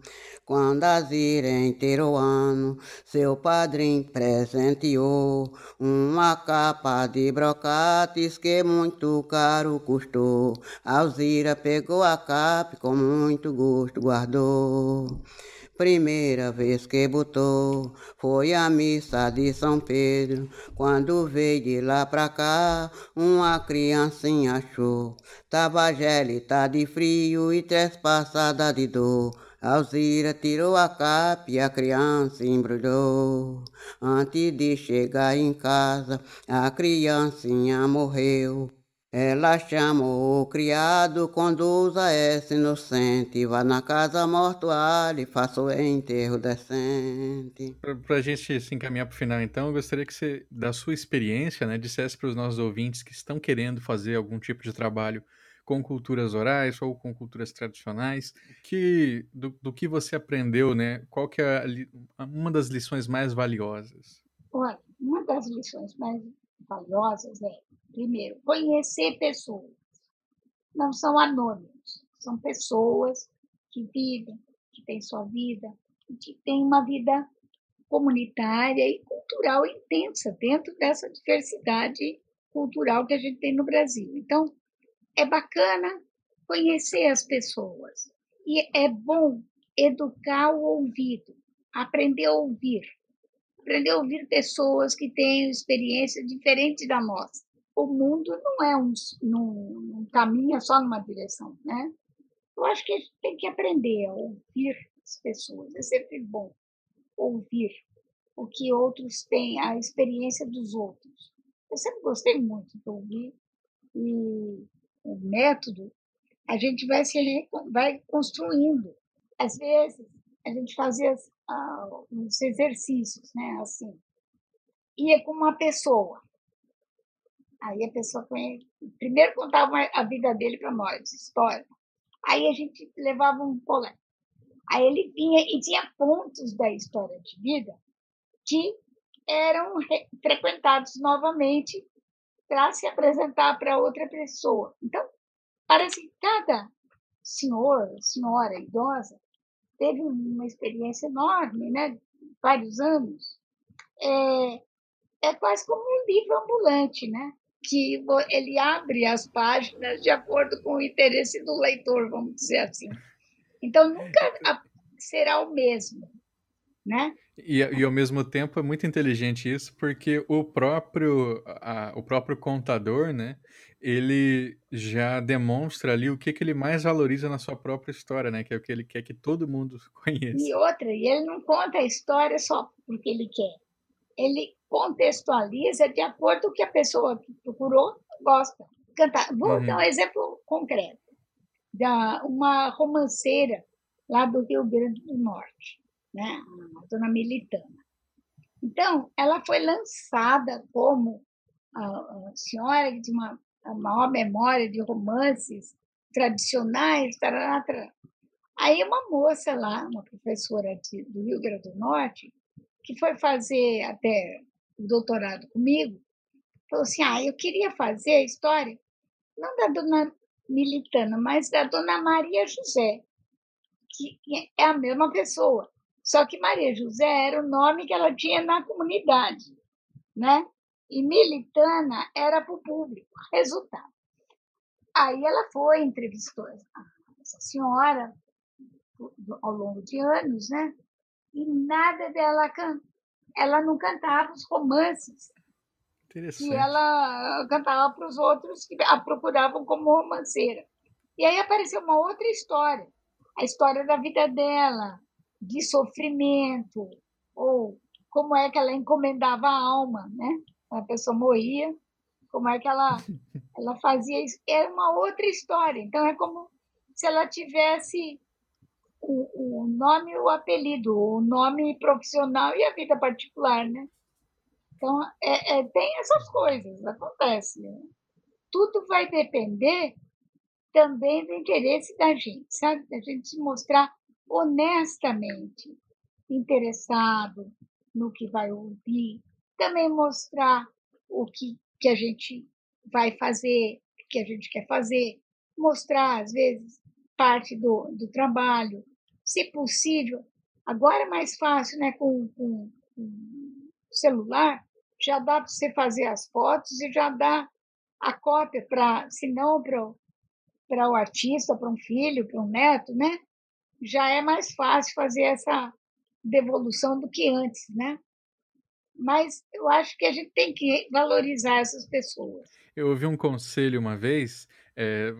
Quando Azira inteiro ano, seu padrinho presenteou uma capa de brocates que muito caro custou. Alzira pegou a capa e com muito gosto guardou. Primeira vez que botou foi a missa de São Pedro. Quando veio de lá pra cá, uma criancinha achou. Tava gélida de frio e trespassada de dor. Alzira tirou a capa e a criança embrulhou. Antes de chegar em casa, a criancinha morreu. Ela chamou o criado, conduza essa inocente, vá na casa mortuária faça o enterro decente. Para a gente se encaminhar para o final, então, eu gostaria que você, da sua experiência, né, dissesse para os nossos ouvintes que estão querendo fazer algum tipo de trabalho com culturas orais ou com culturas tradicionais, que do, do que você aprendeu, né? Qual que é a, uma das lições mais valiosas? Olha, uma das lições mais valiosas é, primeiro, conhecer pessoas. Não são anônimos, são pessoas que vivem, que têm sua vida, que têm uma vida comunitária e cultural intensa dentro dessa diversidade cultural que a gente tem no Brasil. Então, é bacana conhecer as pessoas e é bom educar o ouvido, aprender a ouvir, aprender a ouvir pessoas que têm experiência diferente da nossa. O mundo não é um, não, caminha só numa direção, né? Eu acho que a gente tem que aprender a ouvir as pessoas. É sempre bom ouvir o que outros têm, a experiência dos outros. Eu sempre gostei muito de ouvir e o método, a gente vai se vai construindo. Às vezes, a gente fazia uh, uns exercícios, né, assim. Ia com uma pessoa. Aí a pessoa conhece, primeiro contava a vida dele para nós, história. Aí a gente levava um colega. Aí ele vinha e tinha pontos da história de vida que eram frequentados novamente para se apresentar para outra pessoa. Então, parece que cada senhor, senhora idosa teve uma experiência enorme, né? Vários anos. É, é quase como um livro ambulante, né? Que ele abre as páginas de acordo com o interesse do leitor, vamos dizer assim. Então nunca será o mesmo, né? E, e ao mesmo tempo é muito inteligente isso, porque o próprio, a, o próprio contador, né? Ele já demonstra ali o que, que ele mais valoriza na sua própria história, né? Que é o que ele quer que todo mundo conheça. E outra, e ele não conta a história só porque ele quer. Ele contextualiza de acordo com o que a pessoa que procurou gosta. Cantar. Vou uhum. dar um exemplo concreto. Da uma romanceira lá do Rio Grande do Norte, né? a dona Militana. Então, ela foi lançada como a, senhora de uma a maior memória de romances tradicionais. Tarará, tarará. Aí uma moça lá, uma professora de, do Rio Grande do Norte, que foi fazer até o doutorado comigo, falou assim: ah, eu queria fazer a história, não da dona Militana, mas da dona Maria José, que é a mesma pessoa. Só que Maria José era o nome que ela tinha na comunidade, né? E Militana era para o público. Resultado. Aí ela foi, entrevistou essa senhora ao longo de anos, né? E nada dela canta. Ela não cantava os romances que ela cantava para os outros que a procuravam como romanceira. E aí apareceu uma outra história, a história da vida dela, de sofrimento, ou como é que ela encomendava a alma, né? a pessoa morria, como é que ela, ela fazia isso. Era uma outra história. Então, é como se ela tivesse o, o nome e o apelido, o nome profissional e a vida particular, né? Então, é, é, tem essas coisas, acontece. Né? Tudo vai depender também do interesse da gente, sabe? Da gente se mostrar honestamente interessado no que vai ouvir, também mostrar o que, que a gente vai fazer, o que a gente quer fazer, mostrar, às vezes, parte do, do trabalho, se possível. Agora é mais fácil, né? Com, com, com celular, já dá para você fazer as fotos e já dá a cópia para, se não para o artista, para um filho, para um neto, né? Já é mais fácil fazer essa devolução do que antes, né? mas eu acho que a gente tem que valorizar essas pessoas. Eu ouvi um conselho uma vez, é,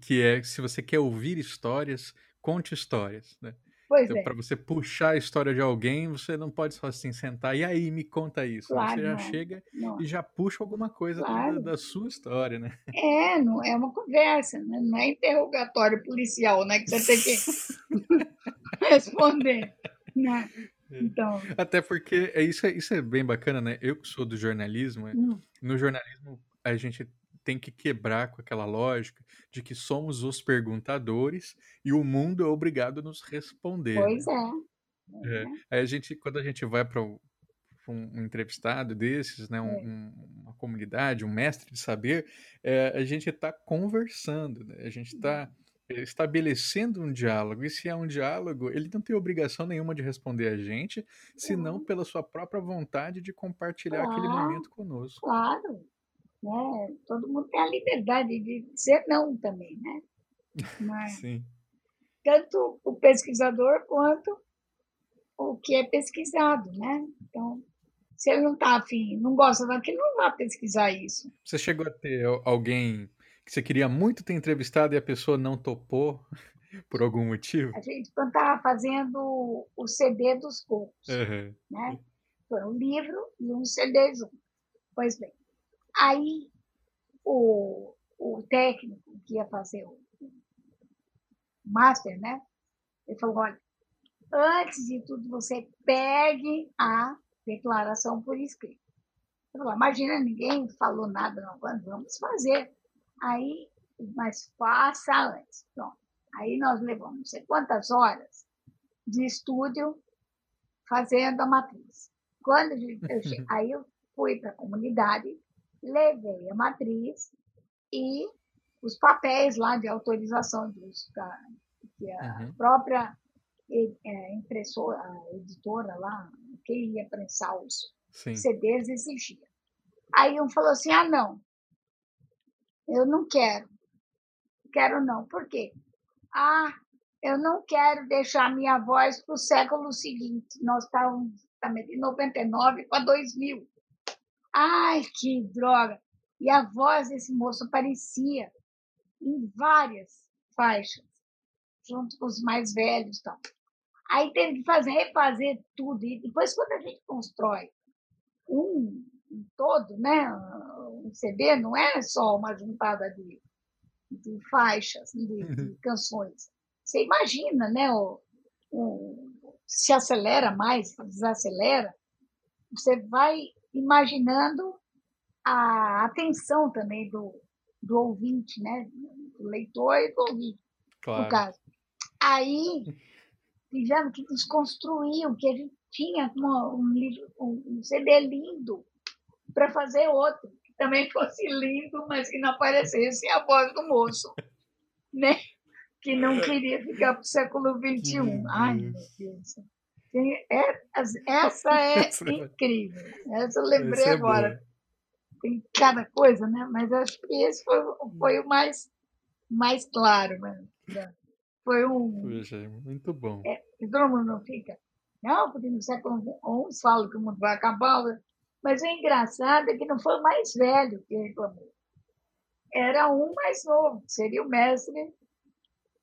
que é se você quer ouvir histórias, conte histórias, né? Pois então, é. para você puxar a história de alguém, você não pode só assim sentar e aí me conta isso. Claro, você já não. chega Não. e já puxa alguma coisa Claro. da, da sua história, né? É, não é uma conversa, né? não é interrogatório policial, né? Que você tem que responder. Né? Então, Até porque é isso, é isso é bem bacana, né? Eu que sou do jornalismo, é, hum, no jornalismo a gente tem que quebrar com aquela lógica de que somos os perguntadores e o mundo é obrigado a nos responder, né? pois é. É, aí a gente, quando a gente vai para um, um entrevistado desses, né, um- É. um- uma comunidade, um mestre de saber, é, a gente está conversando, né? A gente está estabelecendo um diálogo. E se é um diálogo, ele não tem obrigação nenhuma de responder a gente, senão pela sua própria vontade de compartilhar aquele Claro. momento conosco. Claro, né? Todo mundo tem a liberdade de dizer não também, né? Mas Sim. tanto o pesquisador quanto o que é pesquisado, né? Então, se ele não está afim, não gosta daquilo, não vai pesquisar isso. Você chegou a ter al- alguém que você queria muito ter entrevistado e a pessoa não topou por algum motivo? A gente, quando estava fazendo o CD dos cocos, Aham. né? Foi um livro e um CD junto. Pois bem, aí o, o técnico que ia fazer o master, né? Ele falou, olha, antes de tudo, você pegue a declaração por escrito. Eu falei, imagina, ninguém falou nada, não, vamos- fazer. Aí, mas faça antes. Pronto. Aí nós levamos não sei quantas horas de estúdio fazendo a matriz. Quando eu che- aí eu fui para a comunidade, levei a matriz e os papéis lá de autorização de uso da, que a Uhum. própria é, impressora, a editora lá, que ia prensar os, Sim. CDs exigia. Aí um falou assim: ah, não, eu não quero. Quero não. Por quê? Ah, eu não quero deixar minha voz para o século seguinte. Nós estávamos em 99 para 2000. Ai, que droga! E a voz desse moço aparecia em várias faixas, junto com os mais velhos. Tal. Aí teve que fazer, refazer tudo. E depois, quando a gente constrói um, um todo, né? um CD, não é só uma juntada de, de faixas, de, de uhum. canções. Você imagina, né? O, o, se acelera mais, desacelera, você vai imaginando a atenção também do, do ouvinte, né? Do leitor e do ouvinte, claro. no caso. Aí tivemos que desconstruir o que a gente tinha, uma, um, um, um CD lindo, para fazer outro, que também fosse lindo, mas que não aparecesse a voz do moço, né? Que não queria ficar para o século XXI. Ai, meu Deus. É, essa é incrível. Essa eu lembrei é agora. Tem cada coisa, né? Mas acho que esse foi, foi o mais, mais claro. Né? Foi um. Puxa, muito bom. É, todo mundo não fica. Não, porque no século XI falam que o mundo vai acabar. Mas o engraçado é que não foi o mais velho que reclamou. Era um mais novo, seria o mestre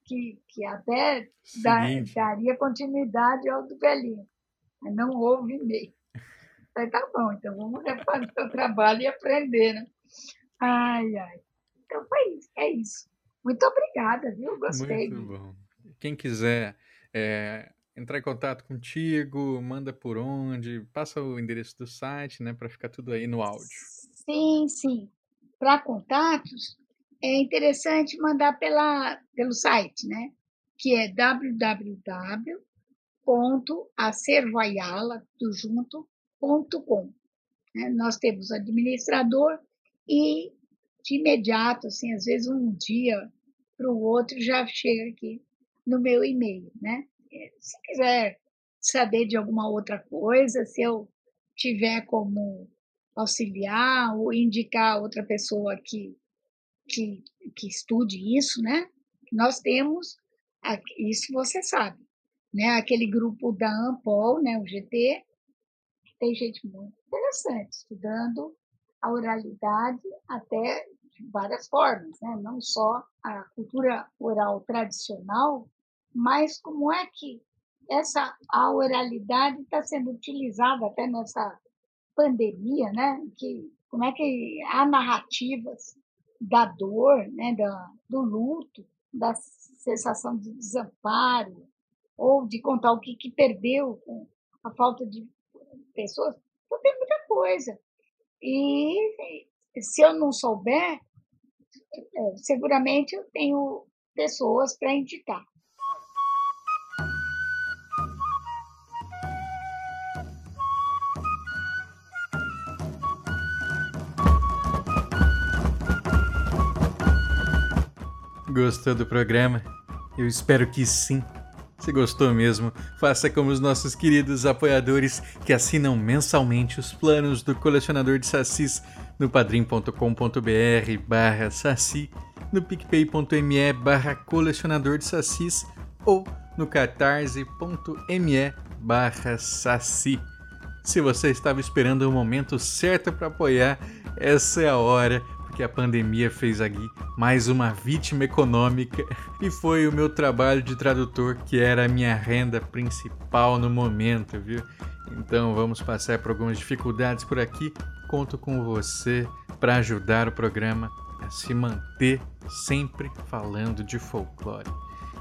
que, que até daria continuidade ao do velhinho. Mas não houve meio. Falei, tá bom, então vamos refazer o trabalho e aprender, né? Ai, ai. Então foi isso, é isso. Muito obrigada, viu? Gostei. Muito bom. Quem quiser é, entrar em contato contigo, manda por onde, passa o endereço do site, né, para ficar tudo aí no áudio. Sim, sim. Para contatos, é interessante mandar pela, pelo site, né? Que é www.acervoayala.com. Né? Nós temos administrador e de imediato, assim, às vezes um dia para o outro já chega aqui no meu e-mail, né? É, se quiser saber de alguma outra coisa, se eu tiver como auxiliar ou indicar outra pessoa que que, que estude isso, né? Nós temos, isso você sabe, né? Aquele grupo da Ampol, né? O GT, tem gente muito interessante estudando a oralidade até de várias formas, né? Não só a cultura oral tradicional, mas como é que essa a oralidade está sendo utilizada até nessa pandemia, né? Que como é que há narrativas da dor, né, da, do luto, da sensação de desamparo, ou de contar o que, que perdeu com a falta de pessoas. Então, tem muita coisa. E se eu não souber, é, seguramente eu tenho pessoas para indicar. Gostou do programa? Eu espero que sim. Se gostou mesmo, faça como os nossos queridos apoiadores que assinam mensalmente os planos do colecionador de sacis no padrim.com.br barra saci, no picpay.me barra colecionador de sacis ou no catarse.me barra saci. Se você estava esperando o momento certo para apoiar, essa é a hora que a pandemia fez aqui mais uma vítima econômica e foi o meu trabalho de tradutor que era a minha renda principal no momento, viu? Então vamos passar por algumas dificuldades por aqui. Conto com você para ajudar o programa a se manter sempre falando de folclore.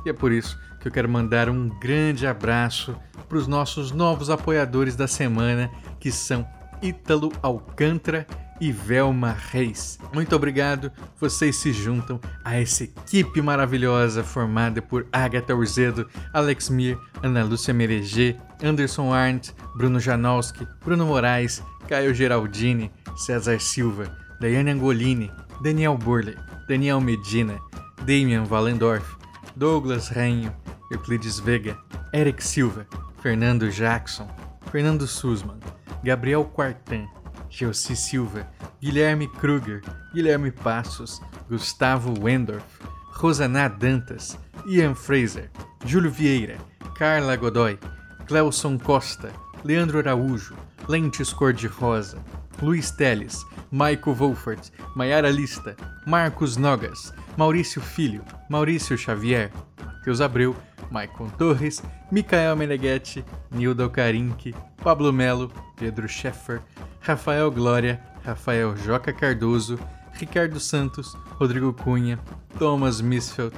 E é por isso que eu quero mandar um grande abraço para os nossos novos apoiadores da semana, que são Ítalo Alcântara e Velma Reis. Muito obrigado, vocês se juntam a essa equipe maravilhosa formada por Agatha Urzedo, Alex Mir, Ana Lúcia Mereger, Anderson Arndt, Bruno Janowski, Bruno Moraes, Caio Geraldini, César Silva, Daiane Angolini, Daniel Burley, Daniel Medina, Damian Valendorf, Douglas Rainho, Euclides Vega, Eric Silva, Fernando Jackson, Fernando Sussman, Gabriel Quartan, Gelsi Silva, Guilherme Kruger, Guilherme Passos, Gustavo Wendorf, Rosaná Dantas, Ian Fraser, Júlio Vieira, Carla Godoy, Cleuson Costa, Leandro Araújo, Lentes Cor-de-Rosa, Luiz Teles, Michael Wolfert, Maiara Lista, Marcos Nogas, Maurício Filho, Maurício Xavier, Matheus Abreu, Maicon Torres, Micael Meneghetti, Nildo Carinque, Pablo Melo, Pedro Scheffer, Rafael Glória, Rafael Joca Cardoso, Ricardo Santos, Rodrigo Cunha, Thomas Misfeld,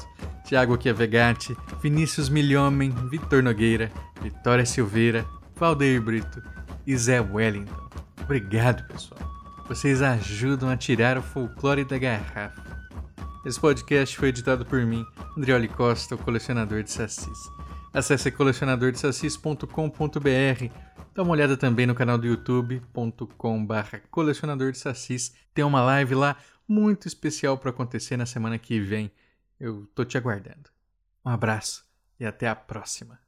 Thiago Chiavegatti, Vinícius Milhomem, Vitor Nogueira, Vitória Silveira, Valdeir Brito e Zé Wellington. Obrigado, pessoal. Vocês ajudam a tirar o folclore da garrafa. Esse podcast foi editado por mim, Andrioli Costa, o colecionador de sacis. Acesse colecionadordesassis.com.br. Dá uma olhada também no canal do youtube.com/barra colecionador de. Tem uma live lá muito especial para acontecer na semana que vem. Eu tô te aguardando. Um abraço e até a próxima.